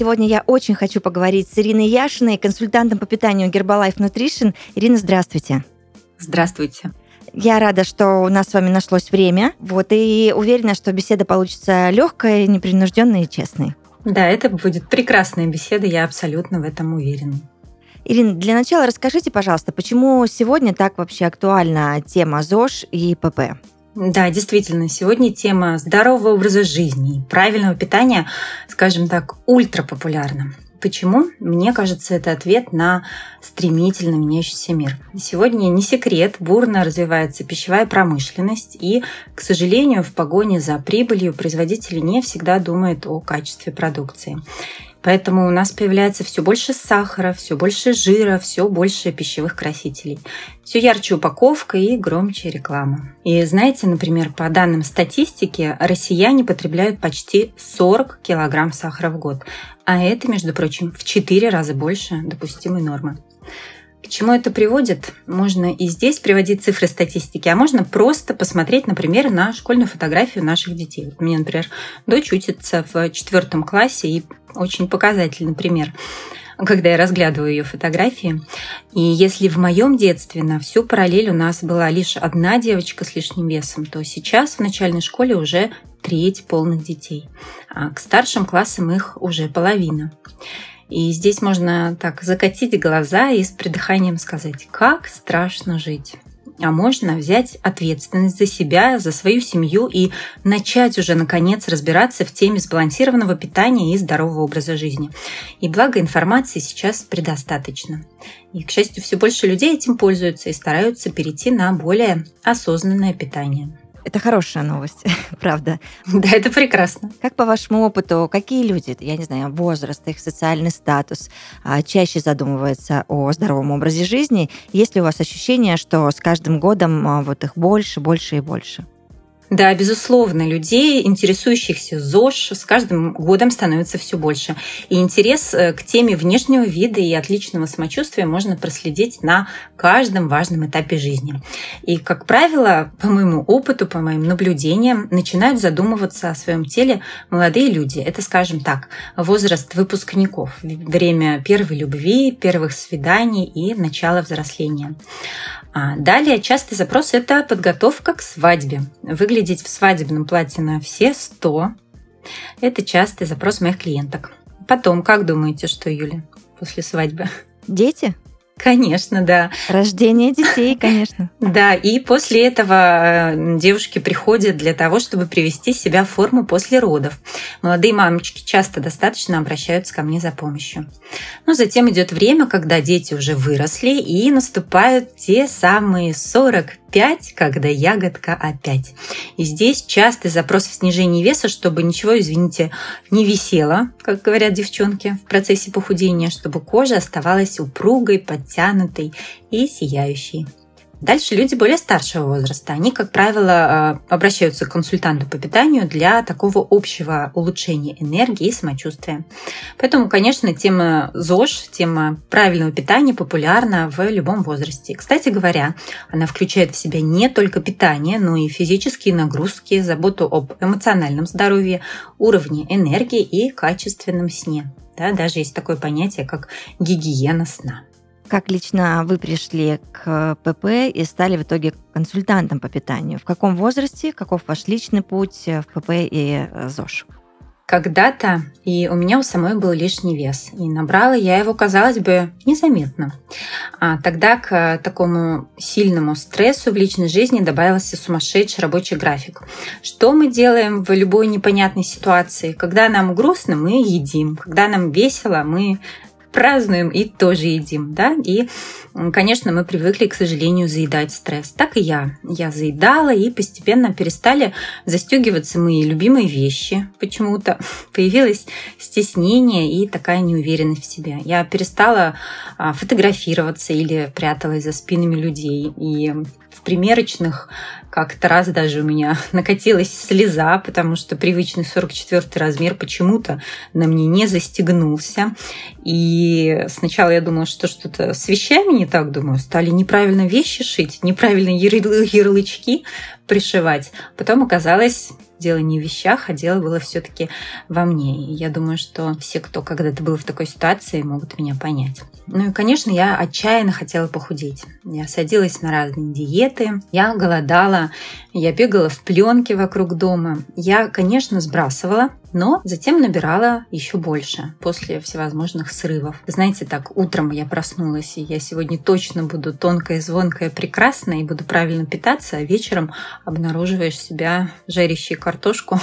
Сегодня я очень хочу поговорить с Ириной Яшиной, консультантом по питанию Herbalife Nutrition. Ирина, здравствуйте. Здравствуйте. Я рада, что у нас с вами нашлось время. Вот, и уверена, что беседа получится легкой, непринужденной и честной. Да, это будет прекрасная беседа, я абсолютно в этом уверена. Ирина, для начала расскажите, пожалуйста, почему сегодня так вообще актуальна тема ЗОЖ и ПП? Да, действительно, сегодня тема здорового образа жизни и правильного питания, скажем так, ультра популярна. Почему? Мне кажется, это ответ на стремительно меняющийся мир. Сегодня не секрет, бурно развивается пищевая промышленность, и, к сожалению, в погоне за прибылью производители не всегда думают о качестве продукции. Поэтому у нас появляется все больше сахара, все больше жира, все больше пищевых красителей. Все ярче упаковка и громче реклама. И знаете, например, по данным статистики, россияне потребляют почти 40 килограмм сахара в год. А это, между прочим, в 4 раза больше допустимой нормы. К чему это приводит? Можно и здесь приводить цифры статистики, а можно просто посмотреть, например, на школьную фотографию наших детей. У меня, например, дочь учится в четвертом классе, и очень показательный пример когда я разглядываю ее фотографии. И если в моем детстве на всю параллель у нас была лишь одна девочка с лишним весом, то сейчас в начальной школе уже треть полных детей. А к старшим классам их уже половина. И здесь можно так закатить глаза и с придыханием сказать, как страшно жить. А можно взять ответственность за себя, за свою семью и начать уже, наконец, разбираться в теме сбалансированного питания и здорового образа жизни. И благо информации сейчас предостаточно. И, к счастью, все больше людей этим пользуются и стараются перейти на более осознанное питание. Это хорошая новость, правда. Да, это прекрасно. Как по вашему опыту, какие люди, я не знаю, возраст, их социальный статус, а, чаще задумываются о здоровом образе жизни? Есть ли у вас ощущение, что с каждым годом а, вот их больше, больше и больше? Да, безусловно, людей, интересующихся ЗОЖ, с каждым годом становится все больше. И интерес э, к теме внешнего вида и отличного самочувствия можно проследить на каждом важном этапе жизни. И, как правило, по моему опыту, по моим наблюдениям, начинают задумываться о своем теле молодые люди. Это, скажем так, возраст выпускников, время первой любви, первых свиданий и начала взросления. А далее частый запрос – это подготовка к свадьбе. Выглядеть в свадебном платье на все 100 – это частый запрос моих клиенток. Потом, как думаете, что, Юля, после свадьбы? Дети? Конечно, да. Рождение детей, конечно. Да, и после этого э, девушки приходят для того, чтобы привести себя в форму после родов. Молодые мамочки часто достаточно обращаются ко мне за помощью. Но затем идет время, когда дети уже выросли, и наступают те самые 40 5, когда ягодка опять. И здесь частый запрос в снижении веса, чтобы ничего, извините, не висело, как говорят девчонки, в процессе похудения, чтобы кожа оставалась упругой, подтянутой и сияющей. Дальше люди более старшего возраста. Они, как правило, э, обращаются к консультанту по питанию для такого общего улучшения энергии и самочувствия. Поэтому, конечно, тема ЗОЖ, тема правильного питания популярна в любом возрасте. Кстати говоря, она включает в себя не только питание, но и физические нагрузки, заботу об эмоциональном здоровье, уровне энергии и качественном сне. Да, даже есть такое понятие, как гигиена сна. Как лично вы пришли к ПП и стали в итоге консультантом по питанию? В каком возрасте? Каков ваш личный путь в ПП и э, ЗОЖ? Когда-то и у меня у самой был лишний вес, и набрала я его, казалось бы, незаметно. А тогда к такому сильному стрессу в личной жизни добавился сумасшедший рабочий график. Что мы делаем в любой непонятной ситуации? Когда нам грустно, мы едим. Когда нам весело, мы празднуем и тоже едим, да, и, конечно, мы привыкли, к сожалению, заедать стресс. Так и я. Я заедала, и постепенно перестали застегиваться мои любимые вещи. Почему-то появилось стеснение и такая неуверенность в себе. Я перестала а, фотографироваться или пряталась за спинами людей. И в примерочных как-то раз даже у меня накатилась слеза, потому что привычный 44 размер почему-то на мне не застегнулся. И сначала я думала, что что-то с вещами не так, думаю, стали неправильно вещи шить, неправильно ярлычки пришивать. Потом оказалось, дело не в вещах, а дело было все-таки во мне. И я думаю, что все, кто когда-то был в такой ситуации, могут меня понять. Ну и, конечно, я отчаянно хотела похудеть. Я садилась на разные диеты, я голодала, я бегала в пленке вокруг дома. Я, конечно, сбрасывала, но затем набирала еще больше после всевозможных срывов. Знаете, так, утром я проснулась, и я сегодня точно буду тонкая, звонкая, прекрасная, и буду правильно питаться, а вечером обнаруживаешь себя жарящей картошку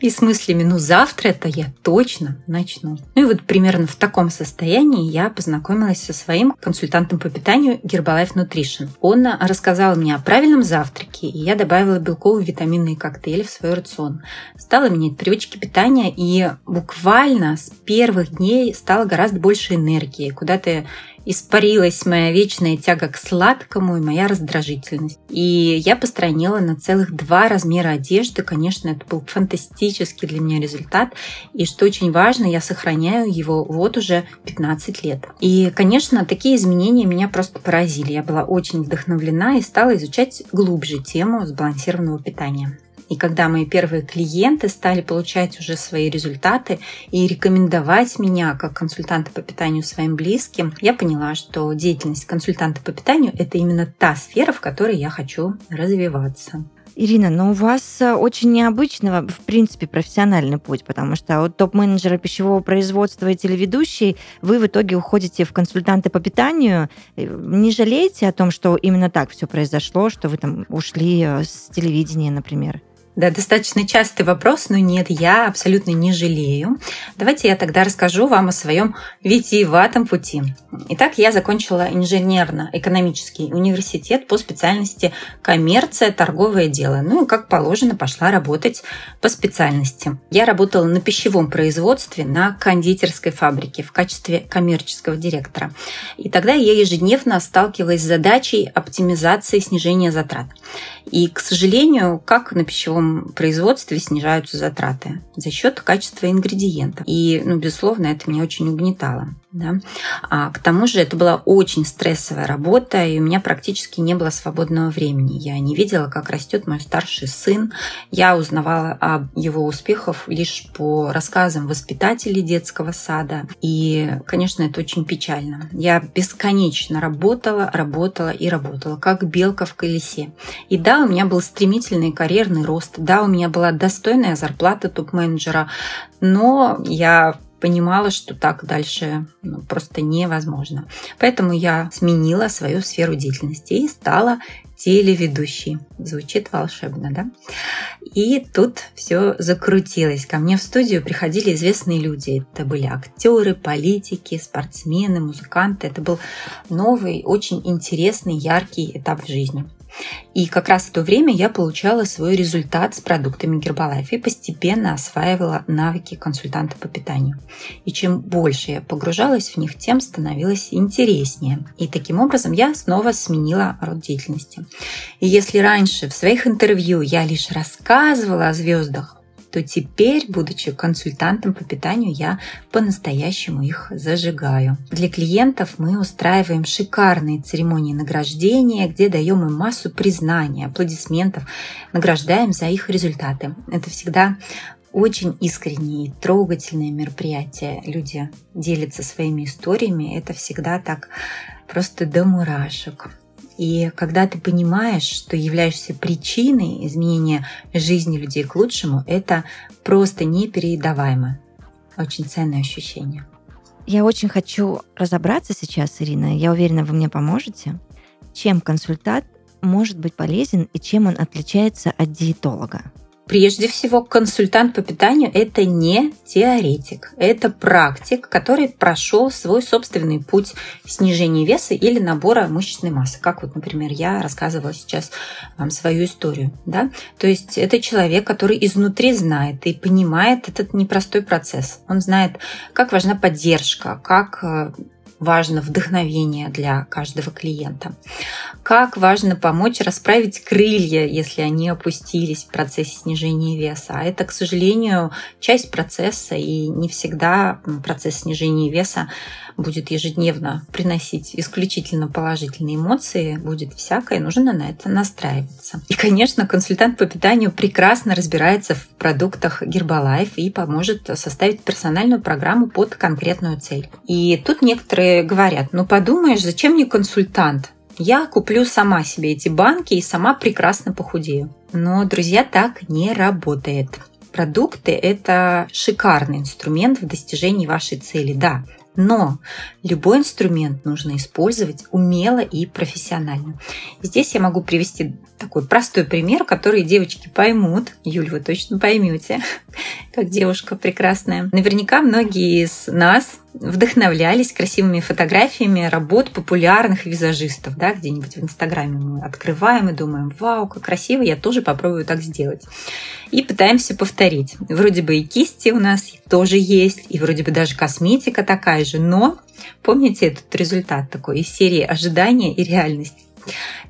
и с мыслями, ну завтра это я точно начну. Ну и вот примерно в таком состоянии я познакомилась со своим консультантом по питанию Herbalife Nutrition. Он рассказал мне о правильном завтраке, и я добавила белковые витаминные коктейли в свой рацион. Стала менять привычки питания, и буквально с первых дней стало гораздо больше энергии. Куда-то испарилась моя вечная тяга к сладкому и моя раздражительность. И я постранила на целых два размера одежды. Конечно, это был фантастический для меня результат. И что очень важно, я сохраняю его вот уже 15 лет. И, конечно, такие изменения меня просто поразили. Я была очень вдохновлена и стала изучать глубже тему сбалансированного питания. И когда мои первые клиенты стали получать уже свои результаты и рекомендовать меня как консультанта по питанию своим близким, я поняла, что деятельность консультанта по питанию – это именно та сфера, в которой я хочу развиваться. Ирина, но у вас э, очень необычный, в принципе, профессиональный путь, потому что от топ-менеджера пищевого производства и телеведущей вы в итоге уходите в консультанты по питанию. Э, не жалеете о том, что именно так все произошло, что вы там ушли э, с телевидения, например? Да, достаточно частый вопрос, но нет, я абсолютно не жалею. Давайте я тогда расскажу вам о своем витиеватом пути. Итак, я закончила инженерно-экономический университет по специальности коммерция, торговое дело. Ну и, как положено, пошла работать по специальности. Я работала на пищевом производстве на кондитерской фабрике в качестве коммерческого директора. И тогда я ежедневно сталкивалась с задачей оптимизации снижения затрат. И, к сожалению, как на пищевом производстве снижаются затраты? За счет качества ингредиентов. И, ну, безусловно, это меня очень угнетало. Да? А к тому же это была очень стрессовая работа, и у меня практически не было свободного времени. Я не видела, как растет мой старший сын. Я узнавала о его успехах лишь по рассказам воспитателей детского сада. И, конечно, это очень печально. Я бесконечно работала, работала и работала, как белка в колесе. И да, у меня был стремительный карьерный рост, да, у меня была достойная зарплата топ-менеджера, но я понимала, что так дальше ну, просто невозможно. Поэтому я сменила свою сферу деятельности и стала телеведущей. Звучит волшебно, да? И тут все закрутилось. Ко мне в студию приходили известные люди. Это были актеры, политики, спортсмены, музыканты. Это был новый, очень интересный, яркий этап в жизни. И как раз в то время я получала свой результат с продуктами Гербалайф и постепенно осваивала навыки консультанта по питанию. И чем больше я погружалась в них, тем становилось интереснее. И таким образом я снова сменила род деятельности. И если раньше в своих интервью я лишь рассказывала о звездах, то теперь, будучи консультантом по питанию, я по-настоящему их зажигаю. Для клиентов мы устраиваем шикарные церемонии награждения, где даем им массу признания, аплодисментов, награждаем за их результаты. Это всегда очень искренние и трогательные мероприятия. Люди делятся своими историями. Это всегда так просто до мурашек. И когда ты понимаешь, что являешься причиной изменения жизни людей к лучшему, это просто непередаваемо. Очень ценное ощущение. Я очень хочу разобраться сейчас, Ирина. Я уверена, вы мне поможете. Чем консультант может быть полезен и чем он отличается от диетолога? Прежде всего, консультант по питанию – это не теоретик, это практик, который прошел свой собственный путь снижения веса или набора мышечной массы. Как вот, например, я рассказывала сейчас вам свою историю. Да? То есть это человек, который изнутри знает и понимает этот непростой процесс. Он знает, как важна поддержка, как э, важно вдохновение для каждого клиента. Как важно помочь расправить крылья, если они опустились в процессе снижения веса. А это, к сожалению, часть процесса, и не всегда процесс снижения веса будет ежедневно приносить исключительно положительные эмоции, будет всякое, нужно на это настраиваться. И, конечно, консультант по питанию прекрасно разбирается в продуктах Herbalife и поможет составить персональную программу под конкретную цель. И тут некоторые говорят, ну подумаешь, зачем мне консультант? Я куплю сама себе эти банки и сама прекрасно похудею. Но, друзья, так не работает. Продукты – это шикарный инструмент в достижении вашей цели, да. Но любой инструмент нужно использовать умело и профессионально. Здесь я могу привести такой простой пример, который девочки поймут. Юль, вы точно поймете, как девушка прекрасная. Наверняка многие из нас вдохновлялись красивыми фотографиями работ популярных визажистов, да, где-нибудь в Инстаграме мы открываем и думаем, вау, как красиво, я тоже попробую так сделать. И пытаемся повторить. Вроде бы и кисти у нас тоже есть, и вроде бы даже косметика такая же, но помните этот результат такой из серии ожидания и реальности?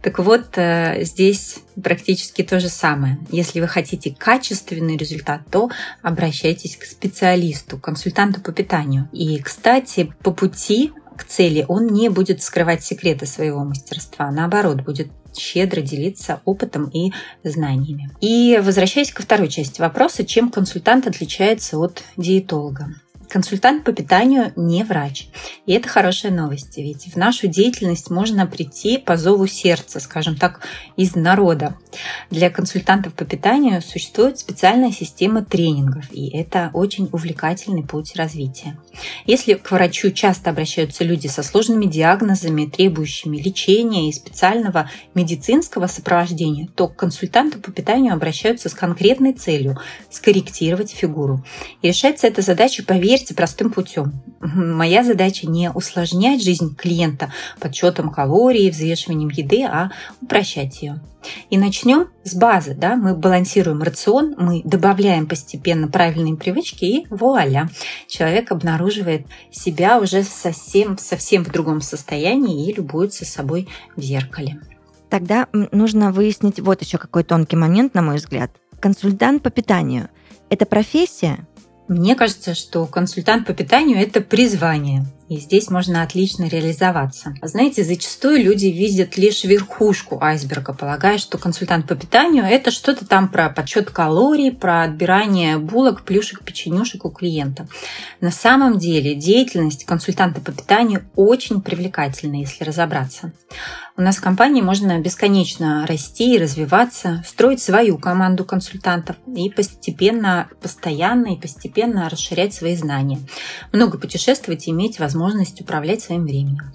Так вот, э, здесь практически то же самое. Если вы хотите качественный результат, то обращайтесь к специалисту, консультанту по питанию. И, кстати, по пути к цели он не будет скрывать секреты своего мастерства, наоборот, будет щедро делиться опытом и знаниями. И возвращаясь ко второй части вопроса, чем консультант отличается от диетолога? Консультант по питанию не врач. И это хорошая новость, ведь в нашу деятельность можно прийти по зову сердца, скажем так, из народа. Для консультантов по питанию существует специальная система тренингов, и это очень увлекательный путь развития. Если к врачу часто обращаются люди со сложными диагнозами, требующими лечения и специального медицинского сопровождения, то к консультанту по питанию обращаются с конкретной целью – скорректировать фигуру. И решается эта задача, поверьте, простым путем. Моя задача не усложнять жизнь клиента подсчетом калорий, взвешиванием еды, а упрощать ее. И начнем с базы. Да? Мы балансируем рацион, мы добавляем постепенно правильные привычки, и вуаля! Человек обнаруживает себя уже совсем, совсем в другом состоянии и любуется собой в зеркале. Тогда нужно выяснить вот еще какой тонкий момент, на мой взгляд. Консультант по питанию – это профессия мне кажется, что консультант по питанию – это призвание. И здесь можно отлично реализоваться. Знаете, зачастую люди видят лишь верхушку айсберга, полагая, что консультант по питанию – это что-то там про подсчет калорий, про отбирание булок, плюшек, печенюшек у клиента. На самом деле деятельность консультанта по питанию очень привлекательна, если разобраться. У нас в компании можно бесконечно расти и развиваться, строить свою команду консультантов и постепенно, постоянно и постепенно расширять свои знания. Много путешествовать и иметь возможность управлять своим временем.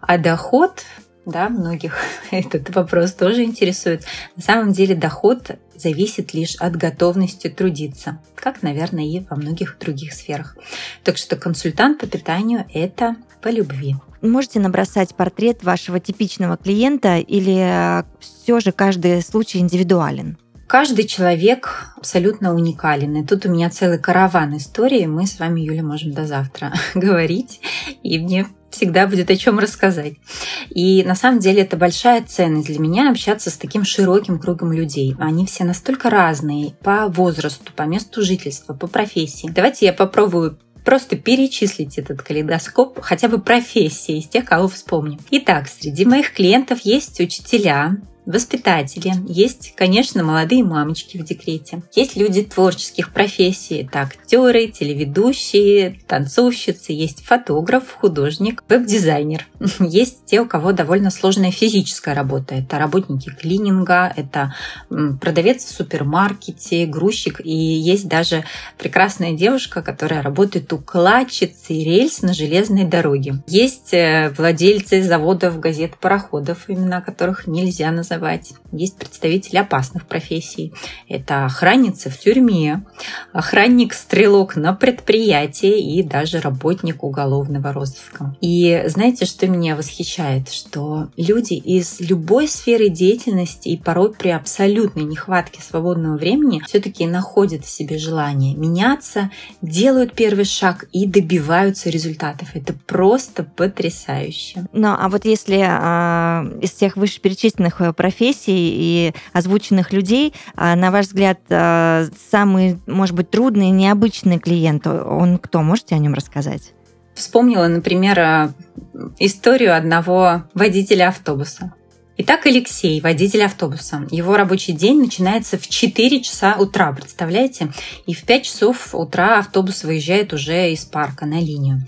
А доход да, многих этот вопрос тоже интересует. На самом деле доход зависит лишь от готовности трудиться, как, наверное, и во многих других сферах. Так что консультант по питанию – это по любви. Можете набросать портрет вашего типичного клиента или э, все же каждый случай индивидуален? Каждый человек абсолютно уникален. И тут у меня целый караван истории. Мы с вами, Юля, можем до завтра говорить. И мне всегда будет о чем рассказать. И на самом деле это большая ценность для меня общаться с таким широким кругом людей. Они все настолько разные по возрасту, по месту жительства, по профессии. Давайте я попробую просто перечислить этот калейдоскоп хотя бы профессии из тех, кого вспомним. Итак, среди моих клиентов есть учителя, воспитатели, есть, конечно, молодые мамочки в декрете, есть люди творческих профессий, это актеры, телеведущие, танцовщицы, есть фотограф, художник, веб-дизайнер. Есть те, у кого довольно сложная физическая работа. Это работники клининга, это продавец в супермаркете, грузчик. И есть даже прекрасная девушка, которая работает укладчицей рельс на железной дороге. Есть э, владельцы заводов, газет, пароходов, имена которых нельзя назвать называть. Есть представители опасных профессий. Это охранница в тюрьме, охранник-стрелок на предприятии и даже работник уголовного розыска. И знаете, что меня восхищает? Что люди из любой сферы деятельности и порой при абсолютной нехватке свободного времени все-таки находят в себе желание меняться, делают первый шаг и добиваются результатов. Это просто потрясающе. Ну, а вот если э, из всех вышеперечисленных профессий и озвученных людей, э, на ваш взгляд, э, самый, может быть, трудный, необычный клиент, он кто? Можете о нем рассказать? Вспомнила, например, э, историю одного водителя автобуса. Итак, Алексей, водитель автобуса. Его рабочий день начинается в 4 часа утра, представляете? И в 5 часов утра автобус выезжает уже из парка на линию.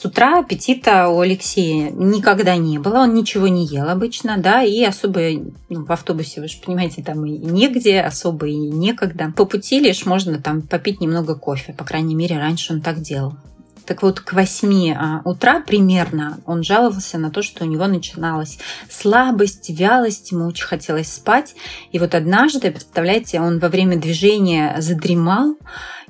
С утра аппетита у Алексея никогда не было, он ничего не ел обычно, да, и особо ну, в автобусе, вы же понимаете, там и негде, особо и некогда. По пути лишь можно там попить немного кофе, по крайней мере, раньше он так делал. Так вот, к 8 а, утра примерно он жаловался на то, что у него начиналась слабость, вялость, ему очень хотелось спать. И вот однажды, представляете, он во время движения задремал,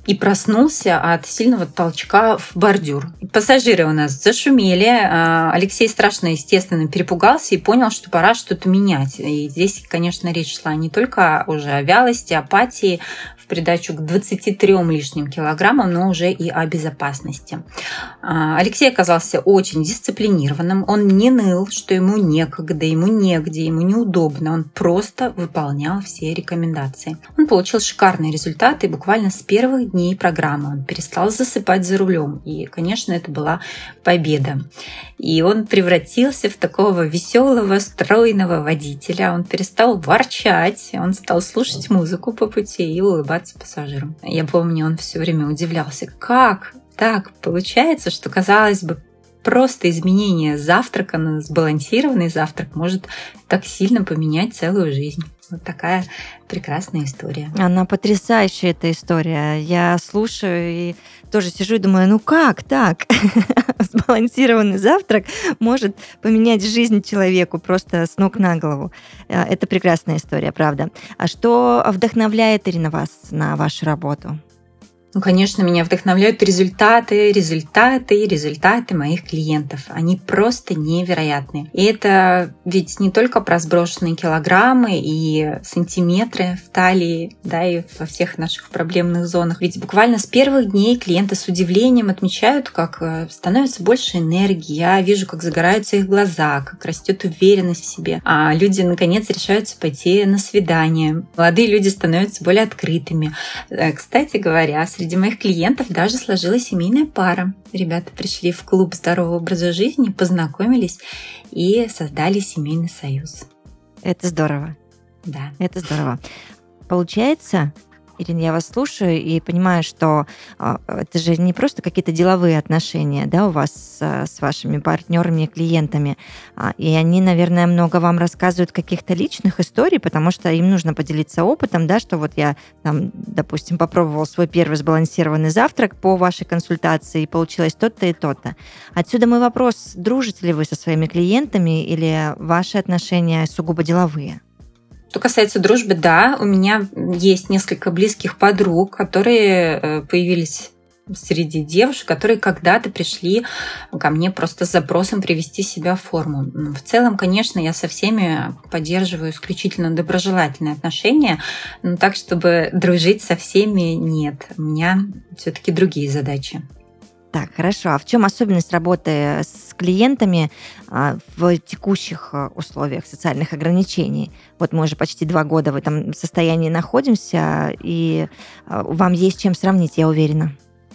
и проснулся от сильного толчка в бордюр. Пассажиры у нас зашумели. А, Алексей страшно, естественно, перепугался и понял, что пора что-то менять. И здесь, конечно, речь шла не только уже о вялости, апатии, придачу к 23 лишним килограммам, но уже и о безопасности. А, Алексей оказался очень дисциплинированным. Он не ныл, что ему некогда, ему негде, ему неудобно. Он просто выполнял все рекомендации. Он получил шикарные результаты буквально с первых дней программы. Он перестал засыпать за рулем. И, конечно, это была победа. И он превратился в такого веселого, стройного водителя. Он перестал ворчать, он стал слушать музыку по пути и улыбаться улыбаться пассажирам. Я помню, он все время удивлялся, как так получается, что, казалось бы, просто изменение завтрака на сбалансированный завтрак может так сильно поменять целую жизнь. Вот такая прекрасная история. Она потрясающая, эта история. Я слушаю и тоже сижу и думаю, ну как так? Сбалансированный завтрак может поменять жизнь человеку просто с ног на голову. Э, это прекрасная история, правда. А что вдохновляет, Ирина, вас на вашу работу? Ну, конечно, меня вдохновляют результаты, результаты, результаты моих клиентов. Они просто невероятные. И это ведь не только про сброшенные килограммы и сантиметры в талии, да, и во всех наших проблемных зонах. Ведь буквально с первых дней клиенты с удивлением отмечают, как э, становится больше энергии. Я вижу, как загораются их глаза, как растет уверенность в себе. А люди, наконец, решаются пойти на свидание. Молодые люди становятся более открытыми. Э, кстати говоря, среди моих клиентов даже сложилась семейная пара. Ребята пришли в клуб здорового образа жизни, познакомились и создали семейный союз. Это здорово. Да. Это здорово. Получается, Ирина, я вас слушаю и понимаю, что а, это же не просто какие-то деловые отношения, да, у вас а, с вашими партнерами и клиентами, а, и они, наверное, много вам рассказывают каких-то личных историй, потому что им нужно поделиться опытом, да, что вот я, там, допустим, попробовал свой первый сбалансированный завтрак по вашей консультации, и получилось то-то и то-то. Отсюда мой вопрос, дружите ли вы со своими клиентами или ваши отношения сугубо деловые? Что касается дружбы, да, у меня есть несколько близких подруг, которые э, появились среди девушек, которые когда-то пришли ко мне просто с запросом привести себя в форму. В целом, конечно, я со всеми поддерживаю исключительно доброжелательные отношения, но так, чтобы дружить со всеми, нет. У меня все-таки другие задачи. Так, хорошо. А в чем особенность работы с клиентами а, в текущих а, условиях социальных ограничений? Вот мы уже почти два года в этом состоянии находимся, и а, вам есть чем сравнить, я уверена.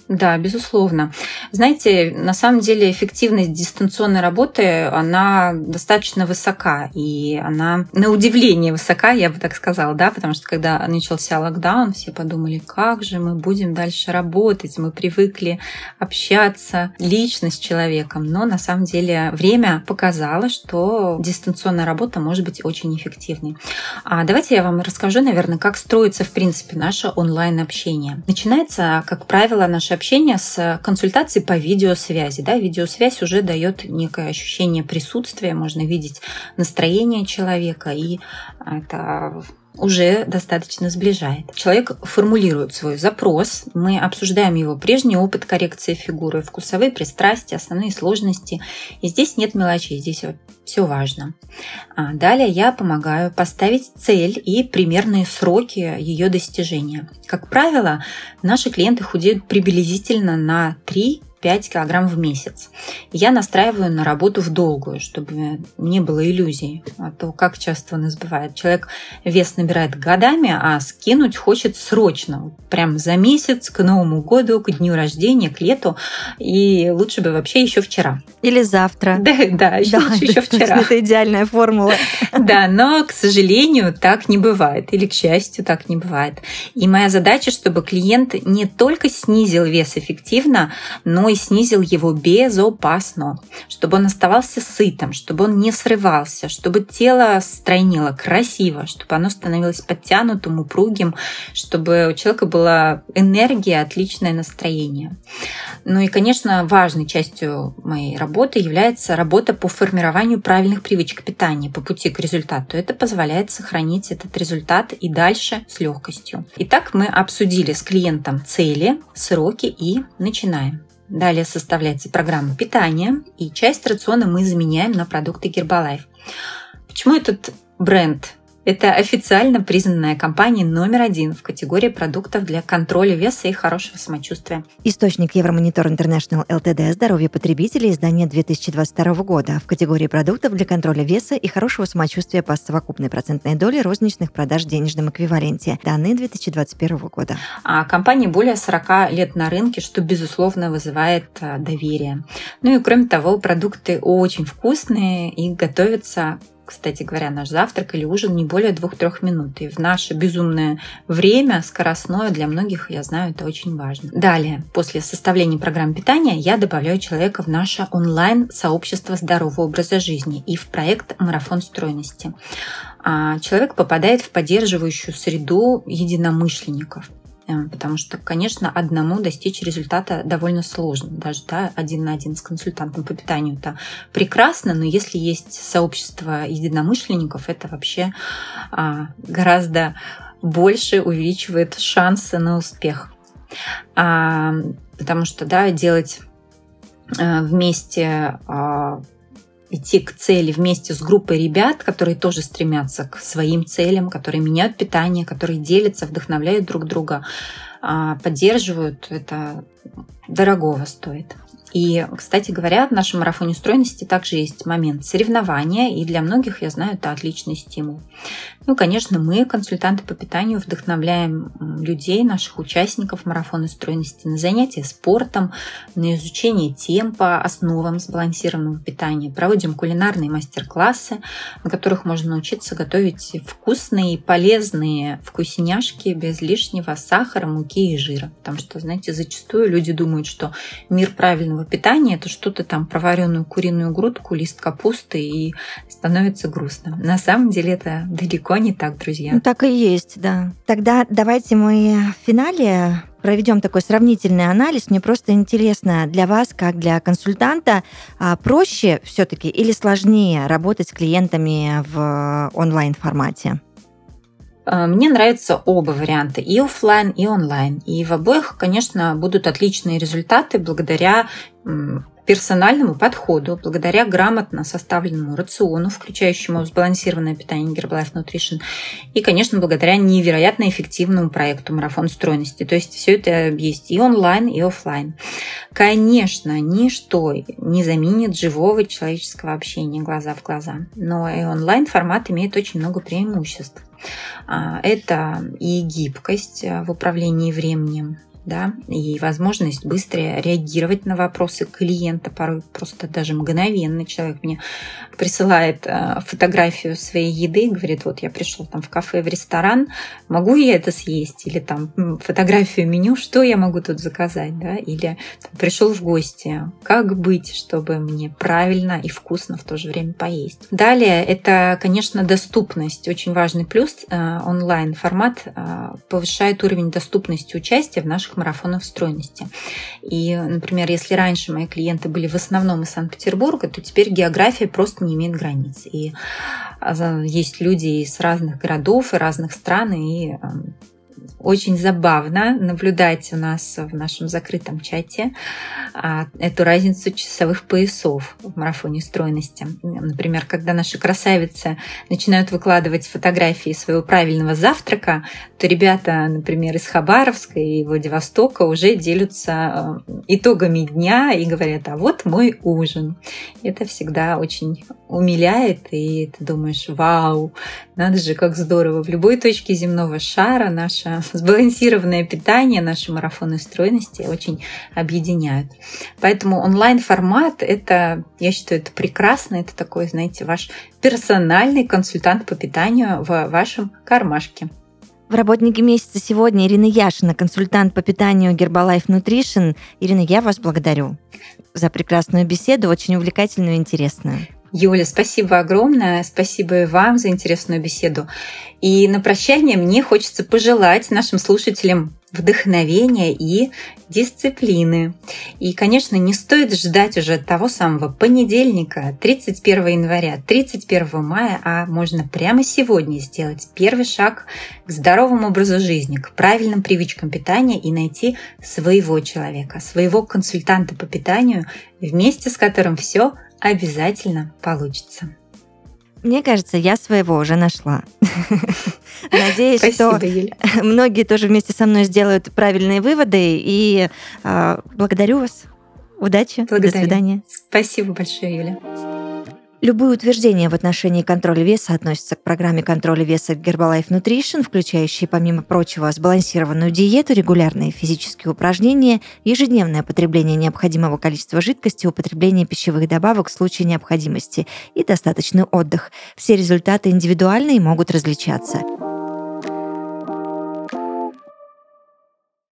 Да, безусловно. Знаете, на самом деле эффективность дистанционной работы, она достаточно высока, и она на удивление высока, я бы так сказала, да, потому что когда начался локдаун, все подумали, как же мы будем дальше работать, мы привыкли общаться лично с человеком, но на самом деле время показало, что дистанционная работа может быть очень эффективной. А давайте я вам расскажу, наверное, как строится, в принципе, наше онлайн-общение. Начинается, как правило, наше общение с консультацией по видеосвязи. Да? Видеосвязь уже дает некое ощущение присутствия, можно видеть настроение человека, и это уже достаточно сближает. Человек формулирует свой запрос, мы обсуждаем его прежний опыт коррекции фигуры, вкусовые пристрастия, основные сложности. И здесь нет мелочей, здесь все важно. А далее я помогаю поставить цель и примерные сроки ее достижения. Как правило, наши клиенты худеют приблизительно на 3 5 килограмм в месяц. Я настраиваю на работу в долгую, чтобы не было иллюзий. А то как часто у нас бывает. Человек вес набирает годами, а скинуть хочет срочно. Прям за месяц, к Новому году, к дню рождения, к лету. И лучше бы вообще еще вчера. Или завтра. Да, да, еще, да, еще вчера. Это идеальная формула. Да, но, к сожалению, так не бывает. Или, к счастью, так не бывает. И моя задача, чтобы клиент не только снизил вес эффективно, но и снизил его безопасно, чтобы он оставался сытым, чтобы он не срывался, чтобы тело стройнило красиво, чтобы оно становилось подтянутым, упругим, чтобы у человека была энергия, отличное настроение. Ну и, конечно, важной частью моей работы является работа по формированию правильных привычек питания по пути к результату. Это позволяет сохранить этот результат и дальше с легкостью. Итак, мы обсудили с клиентом цели, сроки и начинаем. Далее составляется программа питания, и часть рациона мы заменяем на продукты Herbalife. Почему этот бренд это официально признанная компания номер один в категории продуктов для контроля веса и хорошего самочувствия. Источник Евромонитор International ЛТД «Здоровье потребителей» издания 2022 года в категории продуктов для контроля веса и хорошего самочувствия по совокупной процентной доле розничных продаж в денежном эквиваленте. Данные 2021 года. А компания более 40 лет на рынке, что, безусловно, вызывает а, доверие. Ну и, кроме того, продукты очень вкусные и готовятся кстати говоря, наш завтрак или ужин не более двух-трех минут. И в наше безумное время, скоростное, для многих, я знаю, это очень важно. Далее, после составления программы питания, я добавляю человека в наше онлайн-сообщество здорового образа жизни и в проект «Марафон стройности». А человек попадает в поддерживающую среду единомышленников – потому что, конечно, одному достичь результата довольно сложно. Даже да, один на один с консультантом по питанию это прекрасно, но если есть сообщество единомышленников, это вообще а, гораздо больше увеличивает шансы на успех. А, потому что, да, делать а, вместе а, идти к цели вместе с группой ребят, которые тоже стремятся к своим целям, которые меняют питание, которые делятся, вдохновляют друг друга, а, поддерживают, это дорогого стоит. И, кстати говоря, в нашем марафоне стройности также есть момент соревнования, и для многих, я знаю, это отличный стимул. Ну, конечно, мы, консультанты по питанию, вдохновляем людей, наших участников марафона стройности на занятия спортом, на изучение тем по основам сбалансированного питания. Проводим кулинарные мастер-классы, на которых можно научиться готовить вкусные, полезные вкусняшки без лишнего сахара, муки и жира. Потому что, знаете, зачастую люди думают, что мир правильного питания – это что-то там проваренную куриную грудку, лист капусты и становится грустно. На самом деле это далеко не так, друзья. Ну, так и есть, да. Тогда давайте мы в финале проведем такой сравнительный анализ. Мне просто интересно для вас, как для консультанта, а проще все-таки или сложнее работать с клиентами в онлайн формате? А, мне нравятся оба варианта, и офлайн, и онлайн. И в обоих, конечно, будут отличные результаты благодаря персональному подходу, благодаря грамотно составленному рациону, включающему сбалансированное питание Herbalife Nutrition, и, конечно, благодаря невероятно эффективному проекту «Марафон стройности». То есть все это есть и онлайн, и офлайн. Конечно, ничто не заменит живого человеческого общения глаза в глаза, но и онлайн-формат имеет очень много преимуществ. А, это и гибкость в управлении временем, да, и возможность быстро реагировать на вопросы клиента, порой просто даже мгновенно человек мне присылает э, фотографию своей еды говорит, вот я пришел там в кафе, в ресторан, могу я это съесть? Или там фотографию меню, что я могу тут заказать, да? Или пришел в гости, как быть, чтобы мне правильно и вкусно в то же время поесть? Далее, это, конечно, доступность, очень важный плюс. Э, онлайн-формат э, повышает уровень доступности участия в наших наших марафонов стройности. И, например, если раньше мои клиенты были в основном из Санкт-Петербурга, то теперь география просто не имеет границ. И а, есть люди из разных городов и разных стран, и очень забавно наблюдать у нас в нашем закрытом чате а, эту разницу часовых поясов в марафоне стройности. Например, когда наши красавицы начинают выкладывать фотографии своего правильного завтрака, то ребята, например, из Хабаровска и Владивостока уже делятся э, итогами дня и говорят, а вот мой ужин. Это всегда очень умиляет, и ты думаешь, вау, надо же, как здорово. В любой точке земного шара наше сбалансированное питание, наши марафоны стройности очень объединяют. Поэтому онлайн-формат — это, я считаю, это прекрасно. Это такой, знаете, ваш персональный консультант по питанию в вашем кармашке. В работнике месяца сегодня Ирина Яшина, консультант по питанию Herbalife Nutrition. Ирина, я вас благодарю за прекрасную беседу, очень увлекательную и интересную. Юля, спасибо огромное. Спасибо и вам за интересную беседу. И на прощание мне хочется пожелать нашим слушателям вдохновения и дисциплины. И, конечно, не стоит ждать уже того самого понедельника, 31 января, 31 мая, а можно прямо сегодня сделать первый шаг к здоровому образу жизни, к правильным привычкам питания и найти своего человека, своего консультанта по питанию, вместе с которым все обязательно получится. Мне кажется, я своего уже нашла. Надеюсь, что многие тоже вместе со мной сделают правильные выводы. И э, благодарю вас. Удачи. Благодарю. До свидания. Спасибо большое, Юля. Любые утверждения в отношении контроля веса относятся к программе контроля веса Herbalife Nutrition, включающей, помимо прочего, сбалансированную диету, регулярные физические упражнения, ежедневное потребление необходимого количества жидкости, употребление пищевых добавок в случае необходимости и достаточный отдых. Все результаты индивидуальны и могут различаться.